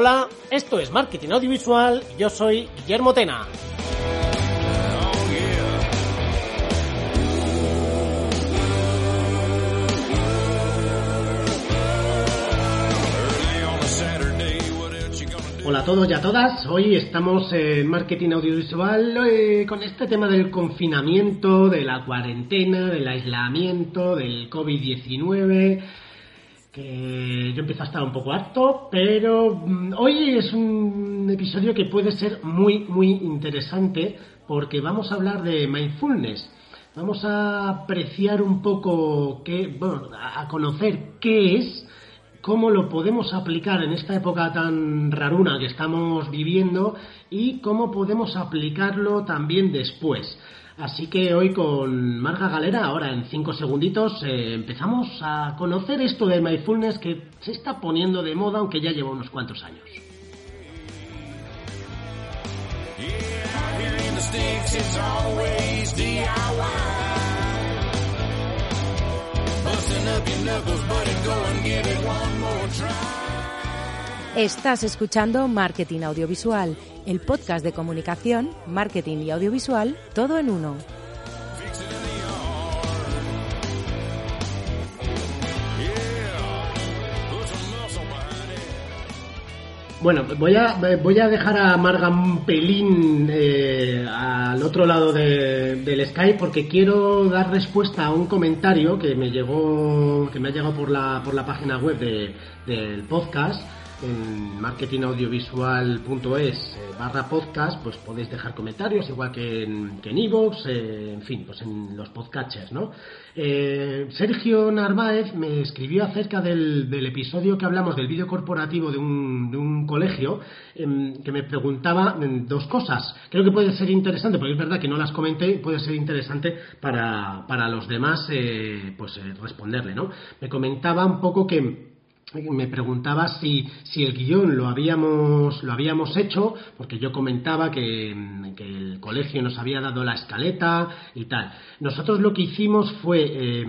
Hola, esto es Marketing Audiovisual y yo soy Guillermo Tena. Hola a todos y a todas, hoy estamos en Marketing Audiovisual eh, con este tema del confinamiento, de la cuarentena, del aislamiento, del COVID-19 yo empiezo a estar un poco harto, pero mm, hoy es un episodio que puede ser muy, muy interesante porque vamos a hablar de mindfulness. Vamos a apreciar un poco qué, a conocer qué es, cómo lo podemos aplicar en esta época tan raruna que estamos viviendo y cómo podemos aplicarlo también después. Así que hoy con Marga Galera, ahora en cinco segunditos, eh, empezamos a conocer esto de mindfulness que se está poniendo de moda, aunque ya lleva unos cuantos años. Estás escuchando Marketing Audiovisual, el podcast de comunicación, marketing y audiovisual, todo en uno. Bueno, voy a, voy a dejar a Marga un pelín eh, al otro lado de- del Skype porque quiero dar respuesta a un comentario que me llegó, que me ha llegado por la, por la página web de- del podcast en marketingaudiovisual.es eh, barra podcast, pues podéis dejar comentarios, igual que en que en eh, en fin, pues en los podcatchers, ¿no? Eh, Sergio Narváez me escribió acerca del, del episodio que hablamos del vídeo corporativo de un, de un colegio, em, que me preguntaba em, dos cosas. Creo que puede ser interesante, porque es verdad que no las comenté, puede ser interesante para, para los demás pues responderle, ¿no? Me comentaba un poco que me preguntaba si, si el guion lo habíamos, lo habíamos hecho, porque yo comentaba que, el colegio nos había dado la escaleta y tal. Nosotros lo que hicimos fue eh,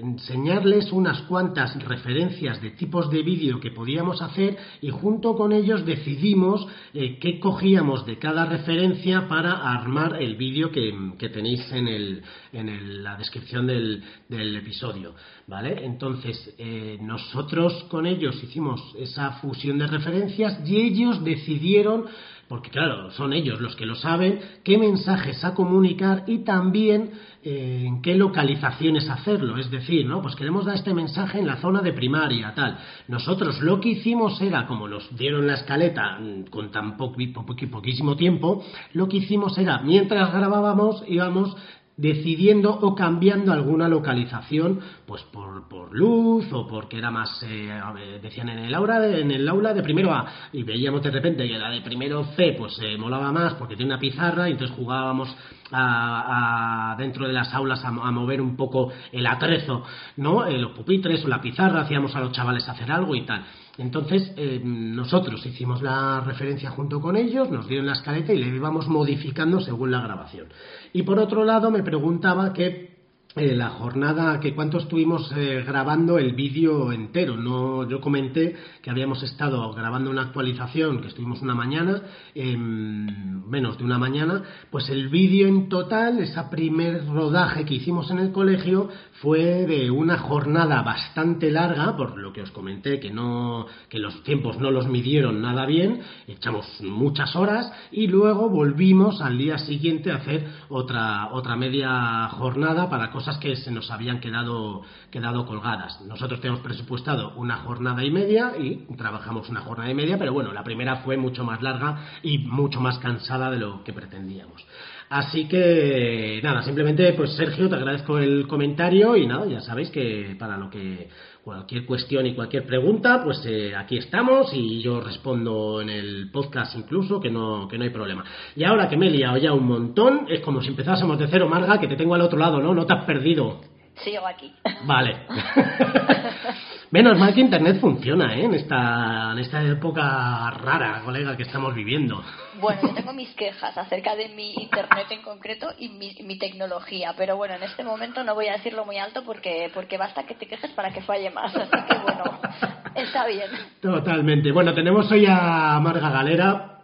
enseñarles unas cuantas referencias de tipos de vídeo que podíamos hacer y junto con ellos decidimos eh, qué cogíamos de cada referencia para armar el vídeo que, tenéis en, el, en el- la descripción del, del episodio. ¿Vale? Entonces, eh, nosotros con ellos hicimos esa fusión de referencias y ellos decidieron, porque claro, son ellos los que lo saben, qué mensajes a comunicar y también eh, en qué localizaciones hacerlo. Es decir, ¿no? Pues queremos dar este mensaje en la zona de primaria, tal. Nosotros lo que hicimos era, como nos dieron la escaleta mm, con tan po- po- po- poquísimo tiempo, lo que hicimos era, mientras grabábamos, íbamos decidiendo o cambiando alguna localización pues por, por luz o porque era más eh, decían en el aula de, en el aula de primero A. Y veíamos de repente que la de primero C pues eh, molaba más porque tiene una pizarra y entonces jugábamos a, dentro de las aulas a, a mover un poco el atrezo no Eh, los pupitres o la pizarra hacíamos a los chavales hacer algo y tal entonces, eh, nosotros hicimos la referencia junto con ellos, nos dieron la escaleta y le íbamos modificando según la grabación. Y por otro lado, me preguntaba que eh, la jornada, que cuánto estuvimos eh, grabando el vídeo entero. No, yo comenté que habíamos estado grabando una actualización, que estuvimos una mañana, em, menos de una mañana, pues el vídeo en total, esa primer rodaje que hicimos en el colegio, fue de una jornada bastante larga, por lo que os comenté que no, que los tiempos no los midieron nada bien, echamos muchas horas y luego volvimos al día siguiente a hacer otra, otra media jornada para cosas cosas que se nos habían quedado, quedado colgadas. Nosotros tenemos presupuestado una jornada y media y trabajamos una jornada y media, pero bueno, la primera fue mucho más larga y mucho más cansada de lo que pretendíamos. Así que nada, simplemente pues Sergio, te agradezco el comentario y nada, ya sabéis que para lo que cualquier cuestión y cualquier pregunta, pues eh, aquí estamos y yo respondo en el podcast incluso, que no, que no hay problema. Y ahora que me he liado ya un montón, es como si empezásemos de cero, Marga, que te tengo al otro lado, ¿no? No te has perdido. Sigo aquí. Vale. Menos mal que Internet funciona, ¿eh? En esta, en esta época rara, colega, que estamos viviendo. Bueno, yo tengo mis quejas acerca de mi Internet en concreto y mi, tecnología, pero bueno, en este momento no voy a decirlo muy alto porque, porque basta que te quejes para que falle más. Así que bueno, está bien. Totalmente. Bueno, tenemos hoy a Marga Galera,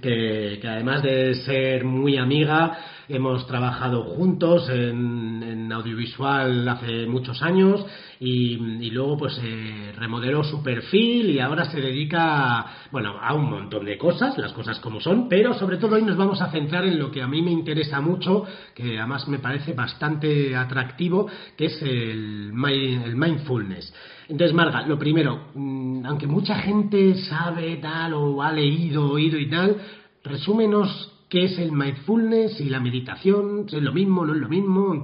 que, que además de ser muy amiga, hemos trabajado juntos en, audiovisual hace muchos años y, luego pues eh, remodeló su perfil y ahora se dedica bueno a un montón de cosas las cosas como son pero sobre todo hoy nos vamos a centrar en lo que a mí me interesa mucho que además me parece bastante atractivo que es el, el mindfulness entonces, Marga, lo primero, mm, aunque mucha gente sabe tal o ha leído, oído y tal, resúmenos qué es el mindfulness y la meditación, es lo mismo, no es lo mismo.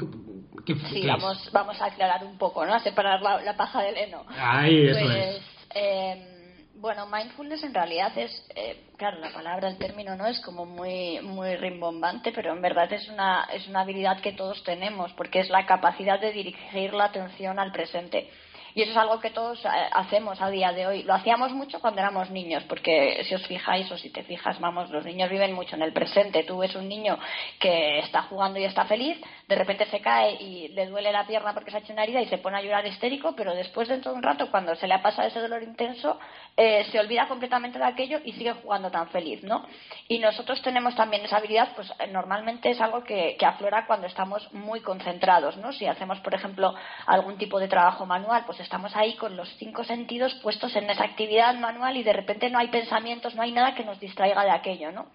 Sí, vamos, vamos a aclarar un poco, ¿no? A separar la, paja del heno. Ahí, eso pues, es. Em, bueno, mindfulness en realidad es, eh, claro, la palabra, el término no es como muy muy rimbombante, pero en verdad es una es una habilidad que todos tenemos, porque es la capacidad de dirigir la atención al presente. Y eso es algo que todos eh, hacemos a día de hoy. Lo hacíamos mucho cuando éramos niños, porque si os fijáis o si te fijas, vamos, los niños viven mucho en el presente. Tú ves un niño que está jugando y está feliz, de repente se cae y le duele la pierna porque se ha hecho una herida y se pone a llorar histérico, pero después dentro de un rato, cuando se le ha pasado ese dolor intenso, eh, se olvida completamente de aquello y sigue jugando tan feliz, ¿no? Y nosotros tenemos también esa habilidad, pues eh, normalmente es algo que, que aflora cuando estamos muy concentrados, ¿no? Si hacemos, por ejemplo, algún tipo de trabajo manual, pues estamos ahí con los cinco sentidos puestos en esa actividad manual y de repente no hay pensamientos, no hay nada que nos distraiga de aquello, ¿no?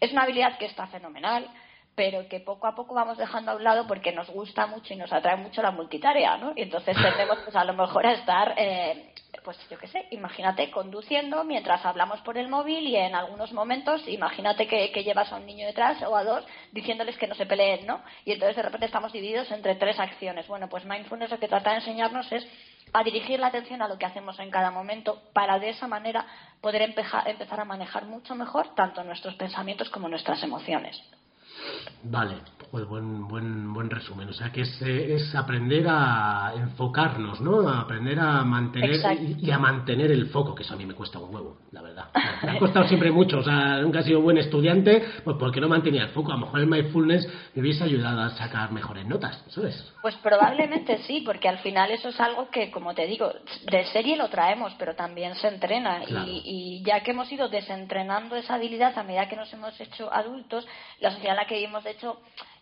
Es una habilidad que está fenomenal, pero que poco a poco vamos dejando a un lado porque nos gusta mucho y nos atrae mucho la multitarea, ¿no? Y entonces tendemos pues a lo mejor a estar eh, pues yo qué sé, imagínate conduciendo mientras hablamos por el móvil y en algunos momentos, imagínate que, llevas a un niño detrás o a dos diciéndoles que no se peleen, ¿no? Y entonces de repente estamos divididos entre tres acciones. Bueno, pues mindfulness lo que trata de enseñarnos es a dirigir la atención a lo que hacemos en cada momento para de esa manera poder empezar a manejar mucho mejor tanto nuestros pensamientos como nuestras emociones. Vale, pues buen, buen, buen resumen. O sea, que es, es aprender a enfocarnos, ¿no? A aprender a mantener y, a mantener el foco, que eso a mí me cuesta un huevo. Me ha costado siempre mucho. O sea, nunca he sido buen estudiante, pues porque no mantenía el foco. A lo mejor el mindfulness me hubiese ayudado a sacar mejores notas, ¿eso es? Pues probablemente sí, porque al final eso es algo que, como te digo, de serie lo traemos, pero también se entrena. Y, y ya que hemos ido desentrenando esa habilidad a medida que nos hemos hecho adultos, la sociedad en la que vivimos, de hecho,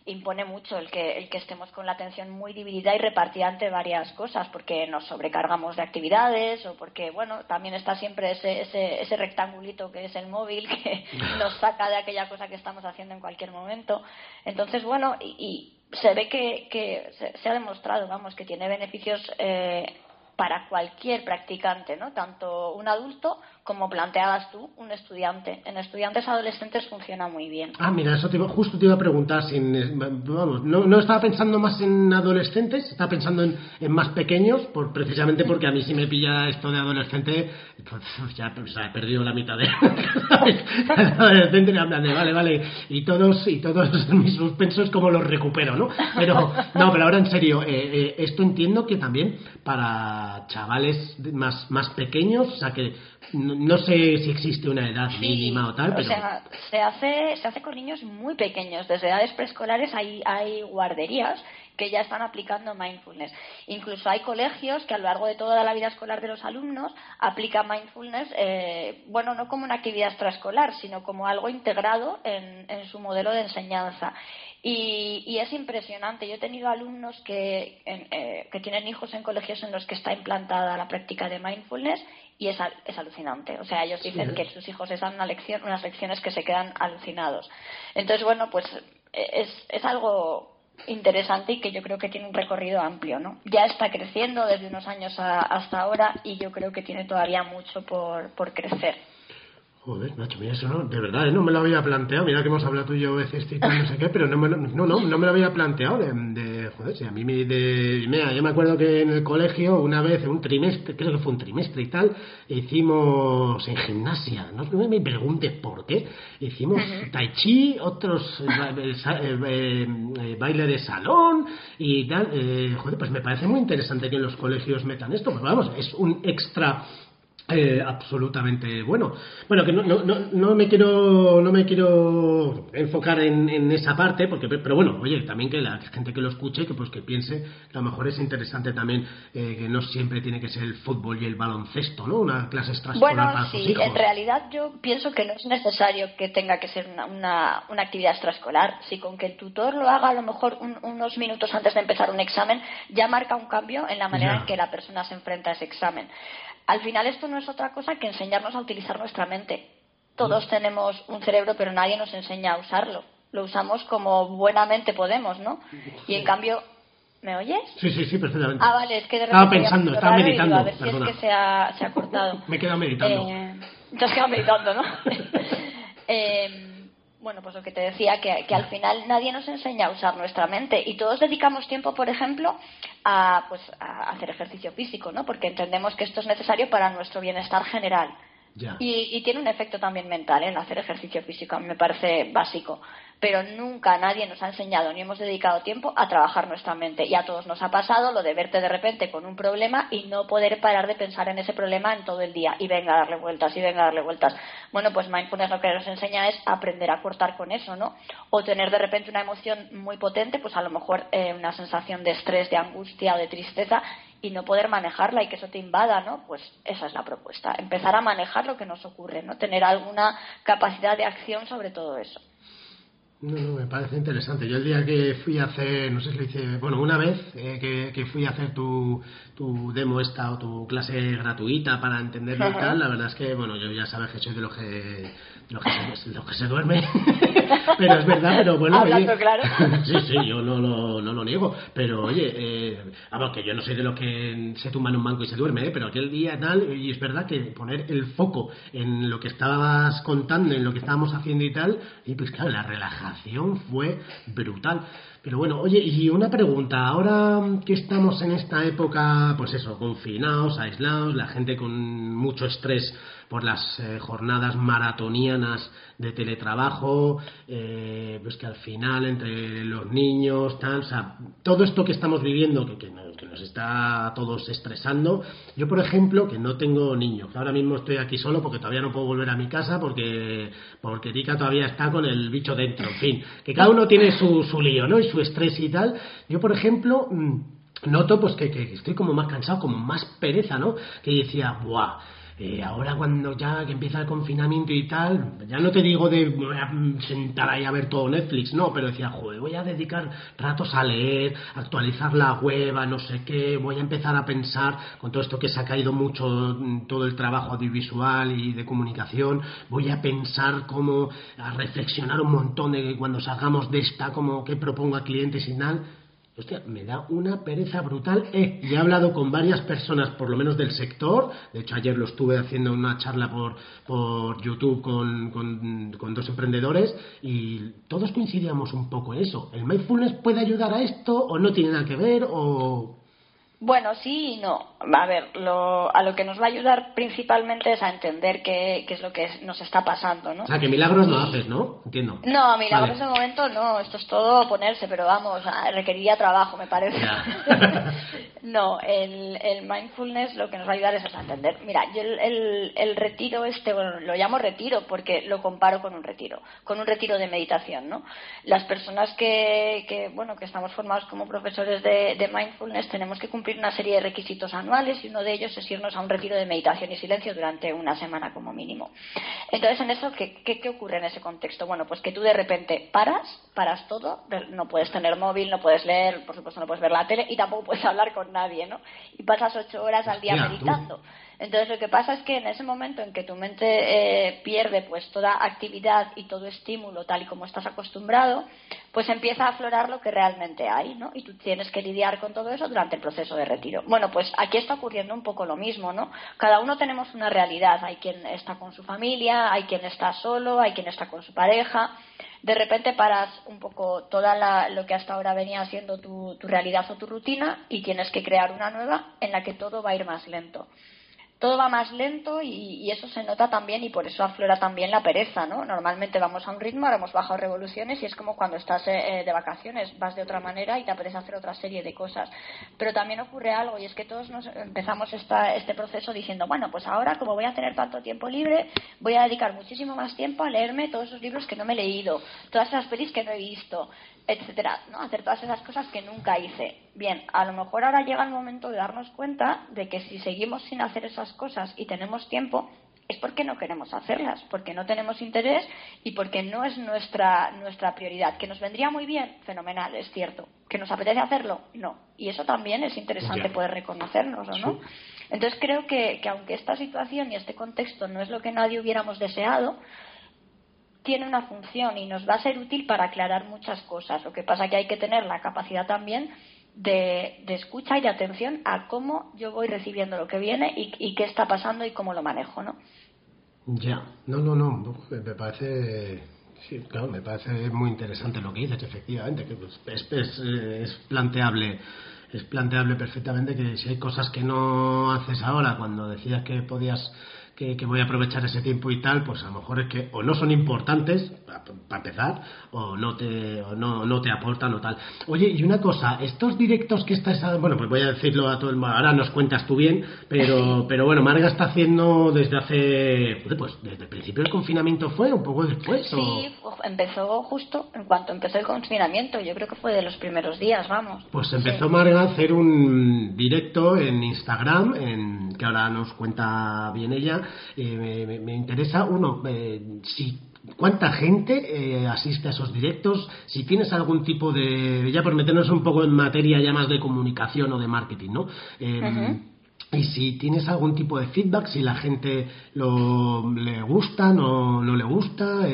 impone mucho el que, el que estemos con la atención muy dividida y repartida entre varias cosas, porque nos sobrecargamos de actividades o porque, bueno, también está siempre ese, ese, ese rectangulito que es el móvil que nos saca de aquella cosa que estamos haciendo en cualquier momento. Entonces, bueno, y, se ve que, que se, ha demostrado, vamos, que tiene beneficios eh, para cualquier practicante, ¿no? Tanto un adulto como planteabas tú, un estudiante. En estudiantes adolescentes funciona muy bien. Ah, mira, eso te justo te iba a preguntar. Sin, vamos, no, no, estaba pensando más en adolescentes, estaba pensando en, en, más pequeños, por, precisamente porque a mí si me pilla esto de adolescente, pues ya he perdido la mitad de adolescente me hablan de vale, vale, y todos, y todos mis suspensos como los recupero, ¿no? Pero, no, pero ahora en serio, eh, eh, esto entiendo que también para chavales más, más pequeños, o sea que no, sé si existe una edad mínima o tal, pero... O sea, se hace, se hace con niños muy pequeños. Desde edades preescolares hay, hay guarderías que ya están aplicando mindfulness. Incluso hay colegios que a lo largo de toda la vida escolar de los alumnos aplican mindfulness, eh, bueno, no como una actividad extraescolar, sino como algo integrado en, en su modelo de enseñanza. Y, y, es impresionante. Yo he tenido alumnos que, eh, que tienen hijos en colegios en los que está implantada la práctica de mindfulness y es, es alucinante. O sea, ellos dicen que sus hijos les dan una lección, unas lecciones que se quedan alucinados. Entonces, bueno, pues es, es algo interesante y que yo creo que tiene un recorrido amplio, ¿no? Ya está creciendo desde unos años hasta ahora y yo creo que tiene todavía mucho por, por crecer. Joder, Nacho, mira, eso no, de verdad, ¿eh? no me lo había planteado. Mira que hemos hablado tú y yo veces y no sé qué, pero no me lo, no, no, no me lo había planteado. De, joder, si a mí me. De, mira, yo me acuerdo que en el colegio, una vez, un trimestre, creo que fue un trimestre y tal, hicimos en gimnasia. No me preguntes por qué. Hicimos tai chi, otros eh, eh, eh, baile de salón y tal. joder, pues me parece muy interesante que en los colegios metan esto. Pues vamos, es un extra eh, absolutamente bueno. Bueno, que no, no, no, me quiero no me quiero enfocar en, esa parte, porque pero bueno, oye, también que la gente que lo escuche, que pues que piense que a lo mejor es interesante también eh, que no siempre tiene que ser el fútbol y el baloncesto, ¿no? Una clase extraescolar bueno, para sí, en realidad yo pienso que no es necesario que tenga que ser una, una, actividad extraescolar. Si con que el tutor lo haga a lo mejor unos minutos antes de empezar un examen, ya marca un cambio en la manera en que la persona se enfrenta a ese examen. Al final esto no es otra cosa que enseñarnos a utilizar nuestra mente. Todos tenemos un cerebro, pero nadie nos enseña a usarlo. Lo usamos como buenamente podemos, ¿no? Y en cambio, ¿me oyes? Sí, sí, sí, perfectamente. Ah, vale, es que de repente estaba pensando, estaba meditando. a ver si es que se ha, se ha cortado. Me he quedado meditando. Eh, te has quedado meditando, ¿no? eh, bueno, pues lo que te decía, que, que, al final nadie nos enseña a usar nuestra mente y todos dedicamos tiempo, por ejemplo, a, pues, a hacer ejercicio físico, ¿no? Porque entendemos que esto es necesario para nuestro bienestar general. Y, y, tiene un efecto también mental, ¿eh? el hacer ejercicio físico, me parece básico pero nunca nadie nos ha enseñado ni hemos dedicado tiempo a trabajar nuestra mente. Y a todos nos ha pasado lo de verte de repente con un problema y no poder parar de pensar en ese problema en todo el día y venga a darle vueltas y venga a darle vueltas. Bueno, pues mindfulness lo que nos enseña es aprender a cortar con eso, ¿no? O tener de repente una emoción muy potente, pues a lo mejor eh, una sensación de estrés, de angustia o de tristeza y no poder manejarla y que eso te invada, ¿no? Pues esa es la propuesta, empezar a manejar lo que nos ocurre, ¿no? Tener alguna capacidad de acción sobre todo eso. No, no, me parece interesante. Yo el día que fui a hacer, no sé si lo hice, bueno, una vez eh, que, que, fui a hacer tu, tu demo esta o tu clase gratuita para entenderlo y tal, la verdad es que, bueno, yo ya sabes que soy de los que, lo que, se, lo que se duerme, pero es verdad, pero bueno, oye, claro. sí, sí, yo no lo, no lo niego, pero oye, eh, vamos, que yo no soy de los que se tumban en un banco y se duerme, ¿eh? pero aquel día tal, y es verdad que poner el foco en lo que estabas contando, en lo que estábamos haciendo y tal, y pues claro, la relajación fue brutal. Pero bueno, oye, y una pregunta, ahora que estamos en esta época, pues eso, confinados, aislados, la gente con mucho estrés por las eh, jornadas maratonianas de teletrabajo, eh, pues que al final entre los niños, tal, o sea, todo esto que estamos viviendo, que, que, nos está a todos estresando, yo por ejemplo, que no tengo niños, ahora mismo estoy aquí solo porque todavía no puedo volver a mi casa porque, porque Tika todavía está con el bicho dentro, en fin, que cada uno tiene su, su lío, ¿no? Y su estrés y tal. Yo por ejemplo, mm, noto pues que, que, estoy como más cansado, como más pereza, ¿no? Que decía, ¡buah! Eh, ahora cuando ya que empieza el confinamiento y tal, ya no te digo de voy a sentar ahí a ver todo Netflix, no, pero decía, joder, voy a dedicar ratos a leer, actualizar la web, no sé qué, voy a empezar a pensar con todo esto que se ha caído mucho mm, todo el trabajo audiovisual y de comunicación, voy a pensar cómo, a reflexionar un montón de cuando salgamos de esta, como qué propongo a clientes y tal Hostia, me da una pereza brutal. Eh, y he hablado con varias personas, por lo menos del sector. De hecho, ayer lo estuve haciendo una charla por, por YouTube con, con, con, dos emprendedores y todos coincidíamos un poco en eso. ¿El mindfulness puede ayudar a esto o no tiene nada que ver o bueno, sí y no. A ver, lo, a lo que nos va a ayudar principalmente es a entender qué, qué es lo que nos está pasando, ¿no? O sea, que milagros no haces, ¿no? Entiendo. No, milagros de momento no. Esto es todo ponerse, pero vamos, requeriría trabajo, me parece. no, el, el, mindfulness lo que nos va a ayudar es a entender. Mira, yo el, el, retiro este, bueno, lo llamo retiro porque lo comparo con un retiro, con un retiro de meditación, ¿no? Las personas que, que bueno, que estamos formados como profesores de, de mindfulness tenemos que cumplir una serie de requisitos anuales y uno de ellos es irnos a un retiro de meditación y silencio durante una semana como mínimo. Entonces, en eso, ¿qué, qué, ocurre en ese contexto? Bueno, pues que tú de repente paras, paras todo, no puedes tener móvil, no puedes leer, por supuesto no puedes ver la tele y tampoco puedes hablar con nadie, ¿no? Y pasas ocho horas al día meditando. Entonces lo que pasa es que en ese momento en que tu mente eh, pierde pues toda actividad y todo estímulo tal y como estás acostumbrado, pues empieza a aflorar lo que realmente hay, ¿no? Y tú tienes que lidiar con todo eso durante el proceso de retiro. Bueno, pues aquí está ocurriendo un poco lo mismo, ¿no? Cada uno tenemos una realidad. Hay quien está con su familia, hay quien está solo, hay quien está con su pareja. De repente paras un poco toda lo que hasta ahora venía siendo tu realidad o tu rutina y tienes que crear una nueva en la que todo va a ir más lento todo va más lento y, eso se nota también y por eso aflora también la pereza, ¿no? Normalmente vamos a un ritmo, ahora hemos bajado revoluciones y es como cuando estás eh, de vacaciones, vas de otra manera y te apetece hacer otra serie de cosas. Pero también ocurre algo y es que todos nos empezamos esta, este proceso diciendo, bueno, pues ahora como voy a tener tanto tiempo libre, voy a dedicar muchísimo más tiempo a leerme todos esos libros que no me he leído, todas esas pelis que no he visto, etcétera, ¿no? Hacer todas esas cosas que nunca hice. Bien, a lo mejor ahora llega el momento de darnos cuenta de que si seguimos sin hacer esas cosas y tenemos tiempo, es porque no queremos hacerlas, porque no tenemos interés y porque no es nuestra, nuestra prioridad. Que nos vendría muy bien, fenomenal, es cierto. Que nos apetece hacerlo, no. Y eso también es interesante poder reconocernos, no? Entonces creo que, que aunque esta situación y este contexto no es lo que nadie hubiéramos deseado, tiene una función y nos va a ser útil para aclarar muchas cosas. Lo que pasa que hay que tener la capacidad también de, escucha y de atención a cómo yo voy recibiendo lo que viene y, qué está pasando y cómo lo manejo, ¿no? Ya, no, no, no, me parece, sí, claro, me parece muy interesante lo que dices, efectivamente, que pues, es, es, es planteable es planteable perfectamente que si hay cosas que no haces ahora, cuando decías que podías que, voy a aprovechar ese tiempo y tal, pues a lo mejor es que o no son importantes, para empezar, o no te, o no, no te aportan o tal. Oye, y una cosa, estos directos que estás, bueno, pues voy a decirlo a todo el mundo, ahora nos cuentas tú bien, pero, pero bueno, Marga está haciendo desde hace, pues desde el principio del confinamiento fue, un poco después. Sí, empezó justo en cuanto empezó el confinamiento, yo creo que fue de los primeros días, vamos. Pues empezó Marga a hacer un directo en Instagram, en, que ahora nos cuenta bien ella, eh, me, interesa, uno, eh, si cuánta gente eh, asiste a esos directos, si tienes algún tipo de, ya por meternos un poco en materia ya más de comunicación o de marketing, ¿no? Y si tienes algún tipo de feedback, si la gente lo, le gusta, no, no le gusta,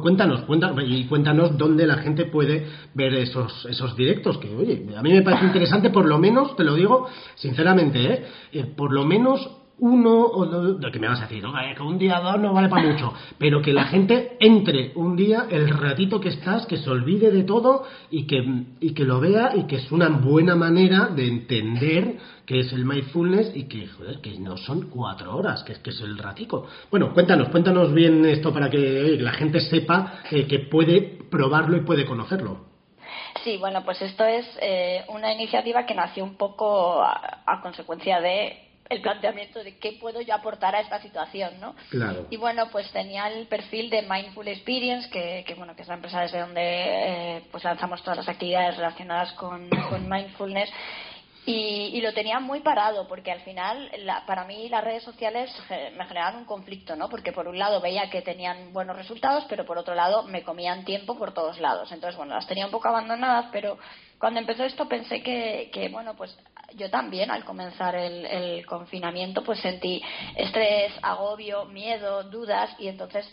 cuéntanos, cuéntanos, y cuéntanos dónde la gente puede ver esos, esos directos, que oye, a mí me parece interesante, por lo menos, te lo digo sinceramente, ¿eh? por lo menos uno o dos, que me vas a decir, que un día dos no vale para mucho, pero que la gente entre un día, el ratito que estás, que se olvide de todo y que, y que lo vea y que es una buena manera de entender qué es el mindfulness y que, joder, que no son cuatro horas, que, que es el ratico. Bueno, cuéntanos, cuéntanos bien esto para que la gente sepa eh, que puede probarlo y puede conocerlo. Sí, bueno, pues esto es eh, una iniciativa que nació un poco a consecuencia de el planteamiento de qué puedo yo aportar a esta situación, ¿no? Claro. Y bueno, pues tenía el perfil de Mindful Experience, que, que bueno, que es la empresa desde donde eh, pues lanzamos todas las actividades relacionadas con, con mindfulness. Y, y, lo tenía muy parado porque al final la, para mí las redes sociales me generaban un conflicto no porque por un lado veía que tenían buenos resultados pero por otro lado me comían tiempo por todos lados entonces bueno las tenía un poco abandonadas pero cuando empezó esto pensé que, que bueno pues yo también al comenzar el, confinamiento pues sentí estrés, agobio, miedo, dudas y entonces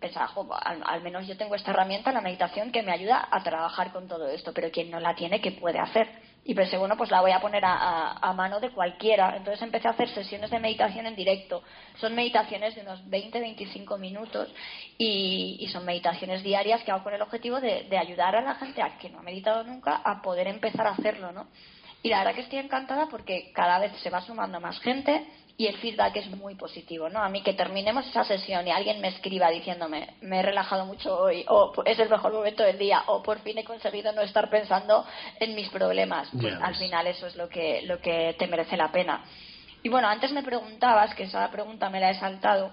pensaba, al, menos yo tengo esta herramienta, la meditación, que me ayuda a trabajar con todo esto, pero quien no la tiene, ¿qué puede hacer? Y pensé, bueno, pues la voy a poner a, mano de cualquiera. Entonces empecé a hacer sesiones de meditación en directo. Son meditaciones de unos 20-25 minutos y, son meditaciones diarias que hago con el objetivo de, de ayudar a la gente a que no ha meditado nunca a poder empezar a hacerlo, ¿no? Y la verdad que estoy encantada porque cada vez se va sumando más gente y el feedback es muy positivo, ¿no? A mí que terminemos esa sesión y alguien me escriba diciéndome, me he relajado mucho hoy, o es el mejor momento del día, o por fin he conseguido no estar pensando en mis problemas, pues al final eso es lo que, lo que te merece la pena. Y bueno, antes me preguntabas, que esa pregunta me la he saltado,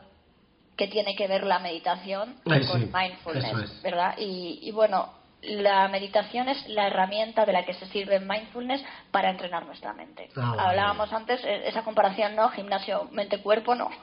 ¿qué tiene que ver la meditación con mindfulness, ¿verdad? Y, y bueno, la meditación es la herramienta de la que se sirve en mindfulness para entrenar nuestra mente. Ah, Hablábamos antes, eh, esa comparación, ¿no? Gimnasio mente-cuerpo, no.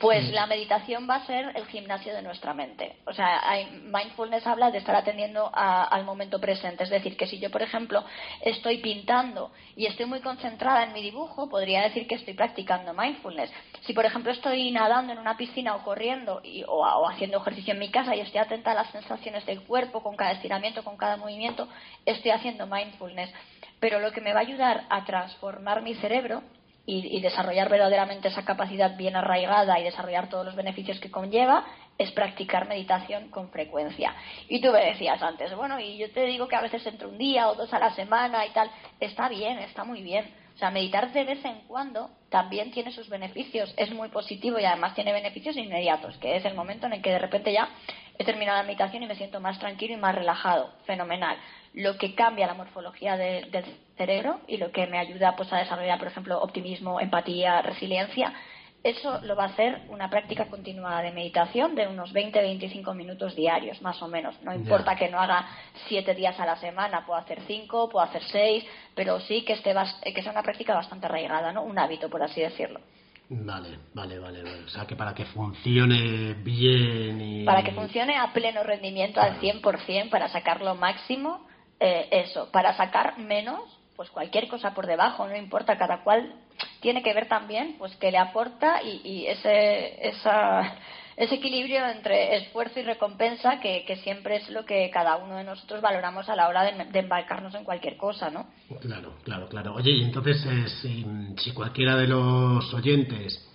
Pues la meditación va a ser el gimnasio de nuestra mente. O sea, hay, mindfulness habla de estar atendiendo al momento presente. Es decir, que si yo, por ejemplo, estoy pintando y estoy muy concentrada en mi dibujo, podría decir que estoy practicando mindfulness. Si, por ejemplo, estoy nadando en una piscina o corriendo o, o haciendo ejercicio en mi casa y estoy atenta a las sensaciones del cuerpo con cada estiramiento, con cada movimiento, estoy haciendo mindfulness. Pero lo que me va a ayudar a transformar mi cerebro y, desarrollar verdaderamente esa capacidad bien arraigada y desarrollar todos los beneficios que conlleva es practicar meditación con frecuencia. Y tú me decías antes, bueno, y yo te digo que a veces entre un día o dos a la semana y tal, está bien, está muy bien. O sea, meditar de vez en cuando también tiene sus beneficios, es muy positivo y además tiene beneficios inmediatos, que es el momento en el que de repente ya he terminado la meditación y me siento más tranquilo y más relajado. Fenomenal. Lo que cambia la morfología del cerebro y lo que me ayuda pues, a desarrollar, por ejemplo, optimismo, empatía, resiliencia, eso lo va a hacer una práctica continuada de meditación de unos 20-25 minutos diarios, más o menos. No importa que no haga siete días a la semana, puedo hacer cinco, puedo hacer seis, pero sí que, esté, que sea una práctica bastante arraigada, ¿no? un hábito, por así decirlo. Vale, vale, vale, O sea, que para que funcione bien y... Para que funcione a pleno rendimiento al 100%, para sacar lo máximo, eh, eso. Para sacar menos, pues cualquier cosa por debajo, no importa, cada cual tiene que ver también, pues que le aporta y, y ese, esa ese equilibrio entre esfuerzo y recompensa que, siempre es lo que cada uno de nosotros valoramos a la hora de, embarcarnos en cualquier cosa, ¿no? Claro, claro, claro. Oye, y entonces eh, si, cualquiera de los oyentes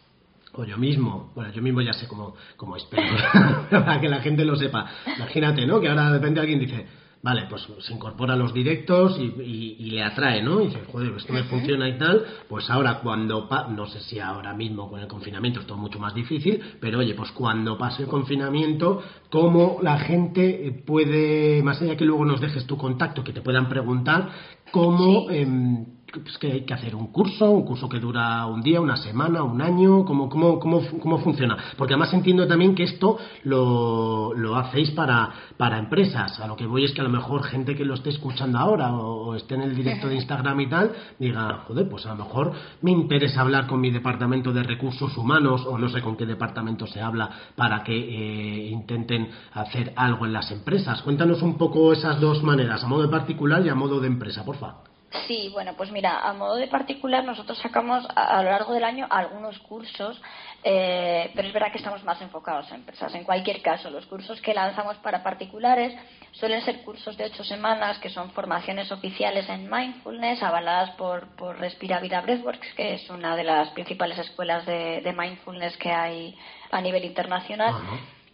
o yo mismo, bueno, yo mismo ya sé cómo, cómo espero, para que la gente lo sepa. Imagínate, ¿no? Que ahora de repente alguien dice, Vale, pues se incorpora a los directos y, le atrae, ¿no? Y dice, joder, esto me funciona y tal. Pues ahora cuando, no sé si ahora mismo con el confinamiento es todo mucho más difícil, pero oye, pues cuando pase el confinamiento, ¿cómo la gente puede, más allá que luego nos dejes tu contacto, que te puedan preguntar, cómo... Em, pues que hay que hacer un curso, un curso que dura un día, una semana, un año, ¿cómo, cómo, cómo, cómo funciona? Porque además entiendo también que esto lo, lo hacéis para, para empresas. A lo que voy es que a lo mejor gente que lo esté escuchando ahora o, esté en el directo de Instagram y tal, diga, joder, pues a lo mejor me interesa hablar con mi departamento de recursos humanos o no sé con qué departamento se habla para que eh, intenten hacer algo en las empresas. Cuéntanos un poco esas dos maneras, a modo de particular y a modo de empresa, por favor. Sí, bueno, pues mira, a modo de particular nosotros sacamos a, lo largo del año algunos cursos, eh, pero es verdad que estamos más enfocados en empresas. En cualquier caso, los cursos que lanzamos para particulares suelen ser cursos de ocho semanas, que son formaciones oficiales en mindfulness, avaladas por, por Respira Vida Breathworks, que es una de las principales escuelas de, mindfulness que hay a nivel internacional.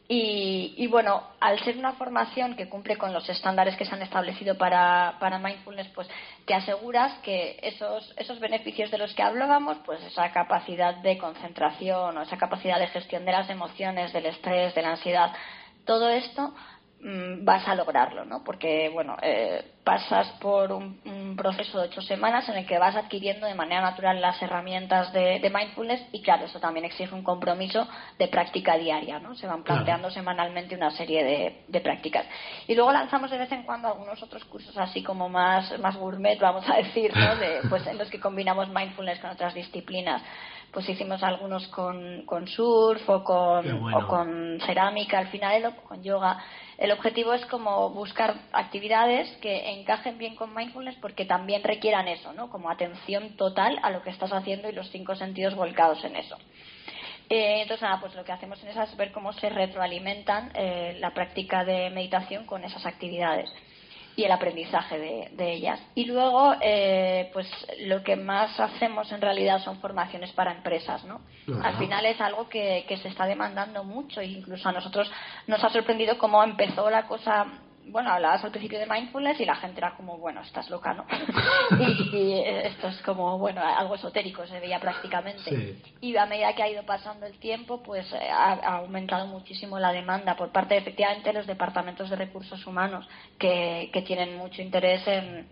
Y, bueno, al ser una formación que cumple con los estándares que se han establecido para, para mindfulness, pues te aseguras que esos, esos beneficios de los que hablábamos, pues esa capacidad de concentración o esa capacidad de gestión de las emociones, del estrés, de la ansiedad, todo esto vas a lograrlo, ¿no? Porque, bueno, eh, pasas por un, proceso de ocho semanas en el que vas adquiriendo de manera natural las herramientas de, mindfulness y, claro, eso también exige un compromiso de práctica diaria, ¿no? Se van planteando semanalmente una serie de, prácticas. Y luego lanzamos de vez en cuando algunos otros cursos así como más, más gourmet, vamos a decir, ¿no? De, pues en los que combinamos mindfulness con otras disciplinas pues hicimos algunos con, con surf o con, o con cerámica al final con yoga el objetivo es como buscar actividades que encajen bien con mindfulness porque también requieran eso, ¿no? Como atención total a lo que estás haciendo y los cinco sentidos volcados en eso. Eh, entonces, nada, pues lo que hacemos en esas es ver cómo se retroalimentan eh, la práctica de meditación con esas actividades y el aprendizaje de, ellas. Y luego, eh, pues lo que más hacemos en realidad son formaciones para empresas, ¿no? Al final es algo que, que se está demandando mucho e incluso a nosotros nos ha sorprendido cómo empezó la cosa bueno, hablabas al principio de mindfulness y la gente era como, bueno, estás loca, ¿no? y, esto es como, bueno, algo esotérico, se veía prácticamente. Y a medida que ha ido pasando el tiempo, pues eh, ha, aumentado muchísimo la demanda por parte, efectivamente, de los departamentos de recursos humanos que, que tienen mucho interés en,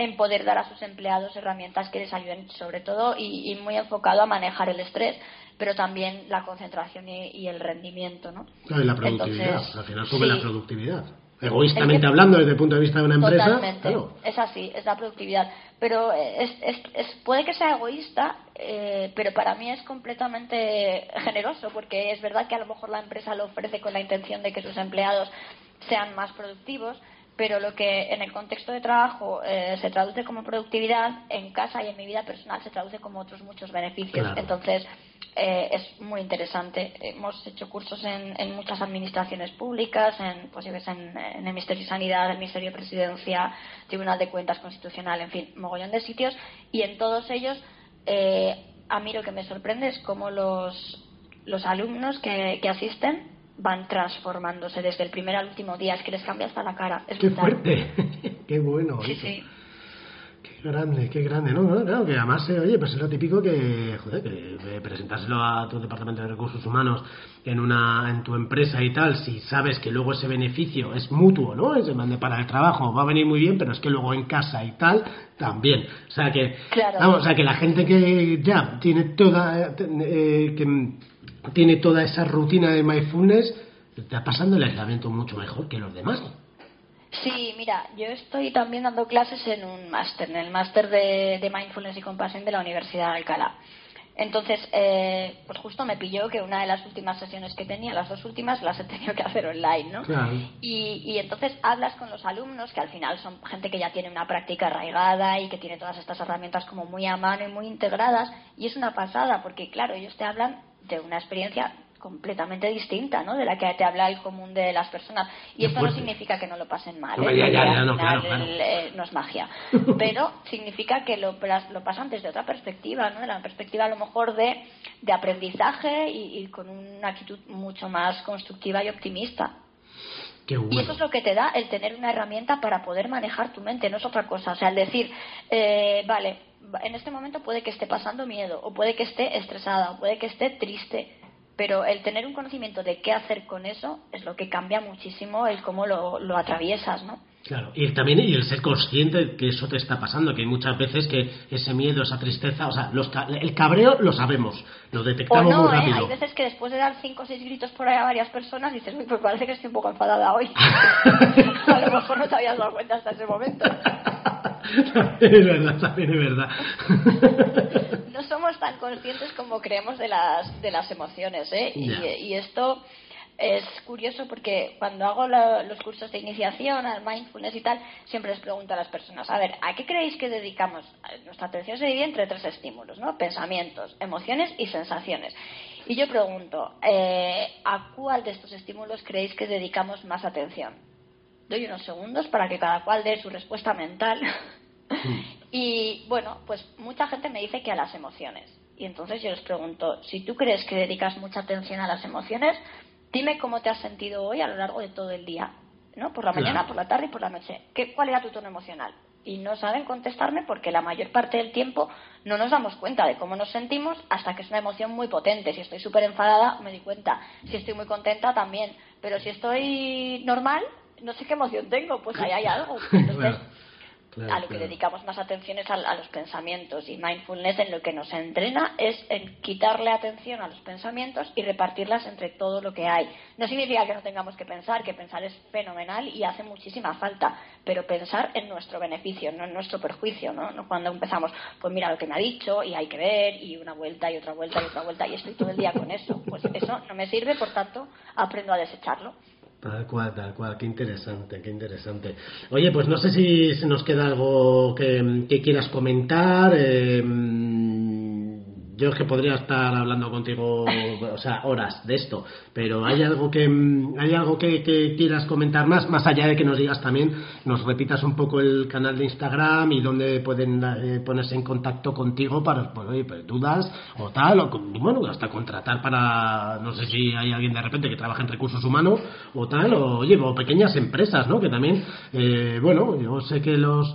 en poder dar a sus empleados herramientas que les ayuden, sobre todo, y, muy enfocado a manejar el estrés, pero también la concentración y, el rendimiento, ¿no? Claro, y la productividad, al final sube la productividad. Egoístamente hablando desde el punto de vista de una empresa. Totalmente, es así, es la productividad. Pero es, es, puede que sea egoísta, eh, pero para mí es completamente generoso, porque es verdad que a lo mejor la empresa lo ofrece con la intención de que sus empleados sean más productivos, pero lo que en el contexto de trabajo eh, se traduce como productividad, en casa y en mi vida personal se traduce como otros muchos beneficios. Entonces, eh, es muy interesante. Hemos hecho cursos en, muchas administraciones públicas, en, pues, en, el Ministerio de Sanidad, el Ministerio de Presidencia, Tribunal de Cuentas Constitucional, en fin, mogollón de sitios, y en todos ellos, eh, a mí lo que me sorprende es cómo los, los alumnos que, que asisten van transformándose desde el primer al último día, es que les cambia hasta la cara. Es ¡Qué fuerte! ¡Qué bueno! Sí, sí. Qué grande, qué grande, ¿no? Claro, que además, eh, oye, pues es lo típico que, joder, que presentárselo a tu departamento de recursos humanos en una en tu empresa y tal, si sabes que luego ese beneficio es mutuo, ¿no? Mande para el trabajo va a venir muy bien, pero es que luego en casa y tal también. O sea que, vamos, o sea que la gente que ya tiene toda, eh, que tiene toda esa rutina de mindfulness, está pasando el aislamiento mucho mejor que los demás. Sí, mira, yo estoy también dando clases en un máster, en el máster de, mindfulness y compasión de la Universidad de Alcalá. Entonces, eh, pues justo me pilló que una de las últimas sesiones que tenía, las dos últimas, las he tenido que hacer online, ¿no? Y, y, entonces hablas con los alumnos, que al final son gente que ya tiene una práctica arraigada y que tiene todas estas herramientas como muy a mano y muy integradas, y es una pasada, porque claro, ellos te hablan de una experiencia completamente distinta, ¿no? De la que te habla el común de las personas. Y esto no significa que no lo pasen mal. No, ¿eh? no, es magia. Pero significa que lo, lo pasan desde otra perspectiva, ¿no? De la perspectiva a lo mejor de, de aprendizaje y, con una actitud mucho más constructiva y optimista. Y eso es lo que te da el tener una herramienta para poder manejar tu mente, no es otra cosa. O sea, el decir, eh, vale, en este momento puede que esté pasando miedo, o puede que esté estresada, o puede que esté triste, pero el tener un conocimiento de qué hacer con eso es lo que cambia muchísimo el cómo lo, lo atraviesas, ¿no? Claro, y también y el ser consciente de que eso te está pasando, que hay muchas veces que ese miedo, esa tristeza, o sea, los, el cabreo lo sabemos, lo detectamos muy ¿eh? rápido. Hay veces que después de dar cinco o seis gritos por ahí a varias personas dices, uy, pues parece que estoy un poco enfadada hoy. a lo mejor no te habías dado cuenta hasta ese momento. Es verdad, también es verdad. no somos tan conscientes como creemos de las, de las emociones, ¿eh? Y, y esto es curioso porque cuando hago los cursos de iniciación al mindfulness y tal, siempre les pregunto a las personas, a ver, ¿a qué creéis que dedicamos? Nuestra atención se divide entre tres estímulos, ¿no? Pensamientos, emociones y sensaciones. Y yo pregunto, eh, ¿a cuál de estos estímulos creéis que dedicamos más atención? Doy unos segundos para que cada cual dé su respuesta mental. Mm. y bueno, pues mucha gente me dice que a las emociones. Y entonces yo les pregunto, si tú crees que dedicas mucha atención a las emociones, dime cómo te has sentido hoy a lo largo de todo el día, ¿no? Por la mañana, por la tarde y por la noche. ¿Qué, ¿Cuál era tu tono emocional? Y no saben contestarme porque la mayor parte del tiempo no nos damos cuenta de cómo nos sentimos hasta que es una emoción muy potente. Si estoy súper enfadada, me di cuenta. Si estoy muy contenta, también. Pero si estoy normal, no sé qué emoción tengo, pues ahí hay algo. Entonces, a lo que dedicamos más atención es a, los pensamientos y mindfulness en lo que nos entrena es en quitarle atención a los pensamientos y repartirlas entre todo lo que hay. No significa que no tengamos que pensar, que pensar es fenomenal y hace muchísima falta, pero pensar en nuestro beneficio, no en nuestro perjuicio, ¿no? no cuando empezamos, pues mira lo que me ha dicho y hay que ver y una vuelta y otra vuelta y otra vuelta y estoy todo el día con eso. Pues eso no me sirve, por tanto, aprendo a desecharlo. Tal cual, tal cual, qué interesante, qué interesante. Oye, pues no sé si se nos queda algo que, quieras comentar. Eh, yo es que podría estar hablando contigo, o sea, horas de esto, pero hay algo que hay algo que, quieras comentar más, más allá de que nos digas también, nos repitas un poco el canal de Instagram y dónde pueden eh, ponerse en contacto contigo para pues, pues, dudas o tal, o bueno, hasta contratar para, no sé si hay alguien de repente que trabaja en recursos humanos o tal, o oye, o pequeñas empresas, ¿no? Que también, eh, bueno, yo sé que los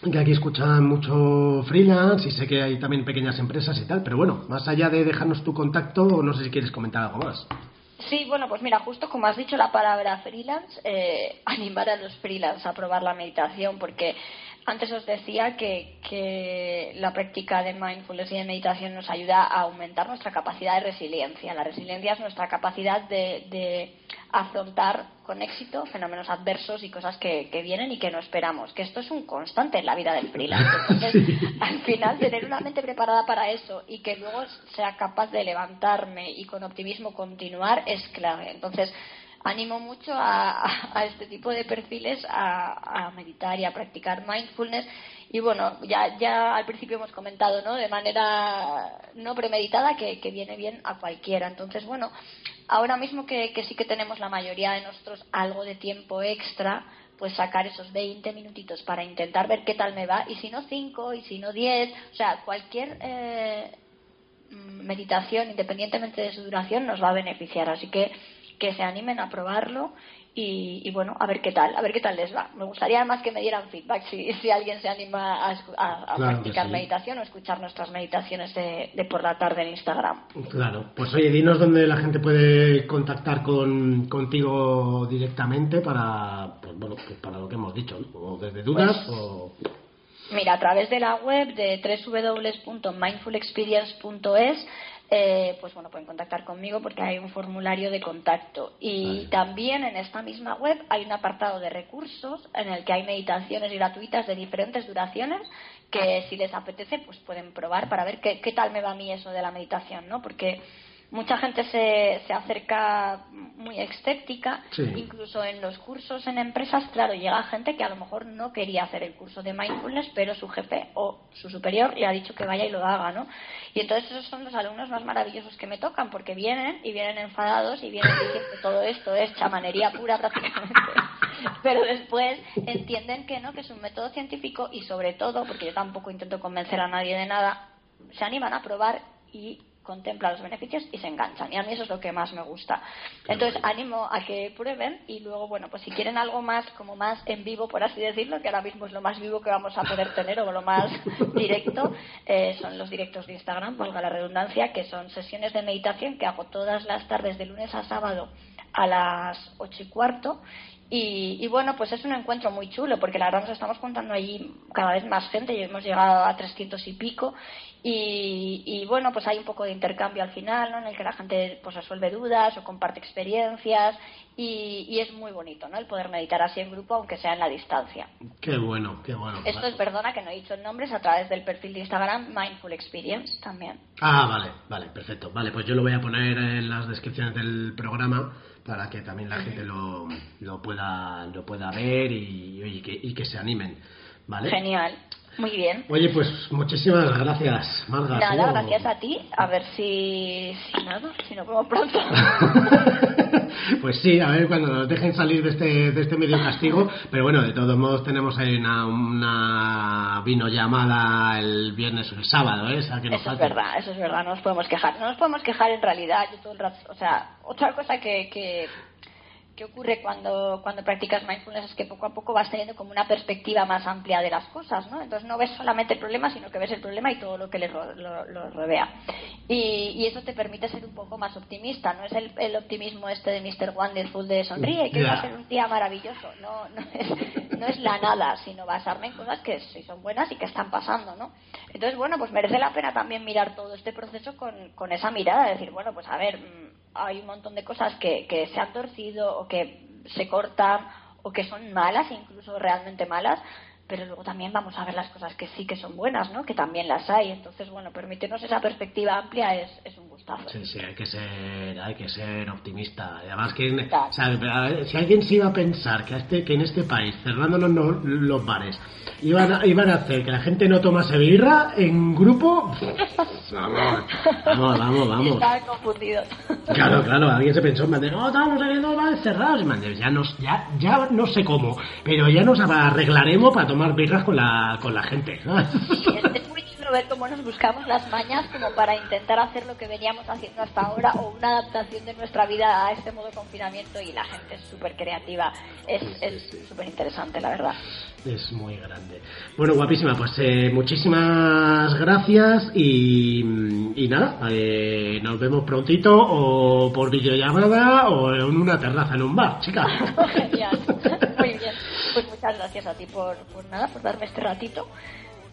que aquí escuchan mucho freelance y sé que hay también pequeñas empresas y tal, pero bueno, más allá de dejarnos tu contacto, no sé si quieres comentar algo más. Sí, bueno, pues mira, justo como has dicho la palabra freelance, eh, animar a los freelance a probar la meditación, porque antes os decía que, que, la práctica de mindfulness y de meditación nos ayuda a aumentar nuestra capacidad de resiliencia. La resiliencia es nuestra capacidad de, de afrontar con éxito, fenómenos adversos y cosas que, que vienen y que no esperamos. Que esto es un constante en la vida del freelance. Entonces, al final, tener una mente preparada para eso y que luego sea capaz de levantarme y con optimismo continuar es clave. Entonces, animo mucho a, a, este tipo de perfiles a, a, meditar y a practicar mindfulness. Y bueno, ya, ya al principio hemos comentado, ¿no? De manera no premeditada que, que viene bien a cualquiera. Entonces, bueno, ahora mismo que, que sí que tenemos la mayoría de nosotros algo de tiempo extra, pues sacar esos 20 minutitos para intentar ver qué tal me va. Y si no 5, y si no 10, o sea, cualquier eh, meditación, independientemente de su duración, nos va a beneficiar. Así que que se animen a probarlo y, y, bueno, a ver qué tal, a ver qué tal les va. Me gustaría además que me dieran feedback si, si alguien se anima a, a, a claro practicar sí. meditación o escuchar nuestras meditaciones de, de, por la tarde en Instagram. Claro, pues oye, dinos dónde la gente puede contactar con, contigo directamente para, pues, bueno, pues para lo que hemos dicho, ¿no? o desde dudas pues, o... Mira, a través de la web de www.mindfulexperience.es eh, pues bueno, pueden contactar conmigo porque hay un formulario de contacto. Y vale. también en esta misma web hay un apartado de recursos en el que hay meditaciones gratuitas de diferentes duraciones que si les apetece pues pueden probar para ver qué, qué tal me va a mí eso de la meditación, ¿no? Porque mucha gente se, se acerca muy escéptica, sí. incluso en los cursos en empresas, claro, llega gente que a lo mejor no quería hacer el curso de mindfulness, pero su jefe o su superior le ha dicho que vaya y lo haga, ¿no? Y entonces esos son los alumnos más maravillosos que me tocan, porque vienen y vienen enfadados y vienen diciendo que todo esto es chamanería pura prácticamente. Pero después entienden que no, que es un método científico y sobre todo, porque yo tampoco intento convencer a nadie de nada, se animan a probar y contempla los beneficios y se enganchan. Y a mí eso es lo que más me gusta. Entonces, animo a que prueben y luego, bueno, pues si quieren algo más, como más en vivo, por así decirlo, que ahora mismo es lo más vivo que vamos a poder tener o lo más directo, eh, son los directos de Instagram, valga la redundancia, que son sesiones de meditación que hago todas las tardes de lunes a sábado a las ocho y cuarto y, y, bueno, pues es un encuentro muy chulo, porque la verdad nos estamos juntando allí cada vez más gente, y hemos llegado a 300 y pico, y, y, bueno, pues hay un poco de intercambio al final, ¿no? En el que la gente pues resuelve dudas o comparte experiencias, y, y es muy bonito, ¿no? El poder meditar así en grupo, aunque sea en la distancia. Qué bueno, qué bueno. Esto es, perdona, que no he dicho nombres a través del perfil de Instagram Mindful Experience también. Ah, vale, vale, perfecto. Vale, pues yo lo voy a poner en las descripciones del programa para que también la gente lo, lo pueda lo pueda ver y, y, que, y que se animen. ¿Vale? Genial. Muy bien. Oye, pues muchísimas gracias, Marga. Nada, gracias a ti. A ver si, si nada, si nos vemos pronto. pues sí, a ver cuando nos dejen salir de este, de este medio castigo. Pero bueno, de todos modos tenemos ahí una, una vino llamada el viernes o el sábado, ¿eh? Que nos eso es verdad, eso es verdad, no nos podemos quejar. No nos podemos quejar en realidad. Yo todo el rato, o sea, otra cosa que, que ¿Qué ocurre cuando, cuando practicas mindfulness? Es que poco a poco vas teniendo como una perspectiva más amplia de las cosas, ¿no? Entonces no ves solamente el problema, sino que ves el problema y todo lo que le lo, lo rodea. Y, y, eso te permite ser un poco más optimista, no es el, el optimismo este de Mr. Wonderful de sonríe, que yeah. va a ser un día maravilloso. No, no, es, no es la nada, sino basarme en cosas que sí son buenas y que están pasando, ¿no? Entonces, bueno, pues merece la pena también mirar todo este proceso con, con esa mirada, de decir, bueno, pues a ver hay un montón de cosas que, que se han torcido o que se cortan o que son malas, incluso realmente malas, pero luego también vamos a ver las cosas que sí que son buenas, ¿no? Que también las hay. Entonces, bueno, permitirnos esa perspectiva amplia es, es un gustazo. Sí, sí, hay que ser, hay que ser optimista. Además que, o sea, si alguien se iba a pensar que, este, que en este país, cerrándonos los, los bares, iban a, iban a hacer que la gente no tomase birra en grupo, vamos, vamos, vamos, vamos. Estaban confundidos. Claro, claro, alguien se pensó, man, no, estamos en los bares cerrados, ya, nos, ya, ya no sé cómo, pero ya nos arreglaremos para tomar birras con la, con la gente. Sí, es muy chulo ver cómo nos buscamos las mañas como para intentar hacer lo que veníamos haciendo hasta ahora o una adaptación de nuestra vida a este modo de confinamiento y la gente es súper creativa. Es súper interesante, la verdad. Es muy grande. Bueno, guapísima, pues eh, muchísimas gracias y, y nada, eh, nos vemos prontito o por videollamada o en una terraza en un bar, chica. Genial, gracias a ti por, por nada, por darme este ratito.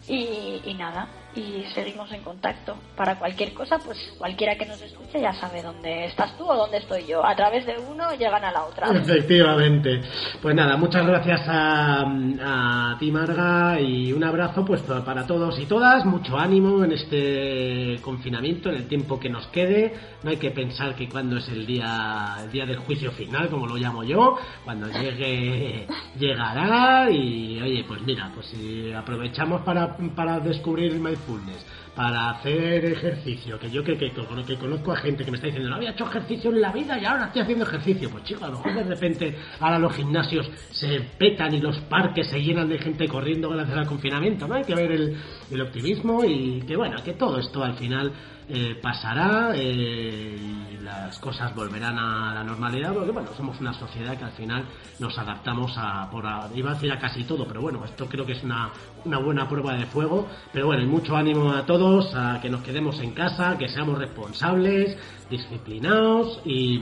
Y, nada, y seguimos en contacto. Para cualquier cosa, pues cualquiera que nos escuche ya sabe dónde estás tú o dónde estoy yo. A través de uno llegan a la otra. Efectivamente. Pues nada, muchas gracias a, a ti Marga y un abrazo pues para todos y todas. Mucho ánimo en este confinamiento, en el tiempo que nos quede. No hay que pensar que cuando es el día, el día del juicio final, como lo llamo yo, cuando llegue llegará y oye, pues mira, pues si aprovechamos para, para descubrir el mindfulness, para hacer ejercicio, que yo que, que, conozco a gente que me está diciendo, no había hecho ejercicio en la vida y ahora estoy haciendo ejercicio. Pues chico, a lo mejor de repente ahora los gimnasios se petan y los parques se llenan de gente corriendo gracias al confinamiento, ¿no? Hay que ver el, el optimismo y que bueno, que todo esto al final eh, pasará eh, las cosas volverán a la normalidad porque bueno somos una sociedad que al final nos adaptamos a por iba a decir a casi todo pero bueno esto creo que es una, una buena prueba de fuego. Pero bueno y mucho ánimo a todos a que nos quedemos en casa que seamos responsables disciplinados y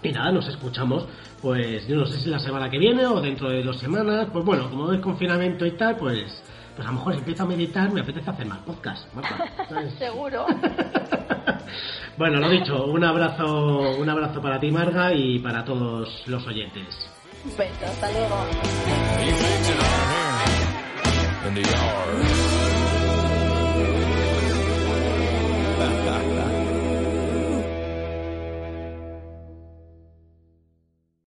y nada, nos escuchamos, pues yo no sé si la semana que viene o dentro de dos semanas, pues bueno, como es confinamiento y tal, pues pues a lo mejor empiezo a meditar me apetece hacer más podcast. Marta, Seguro. bueno, lo dicho, un abrazo, un abrazo para ti, Marga, y para todos los oyentes. Un hasta luego.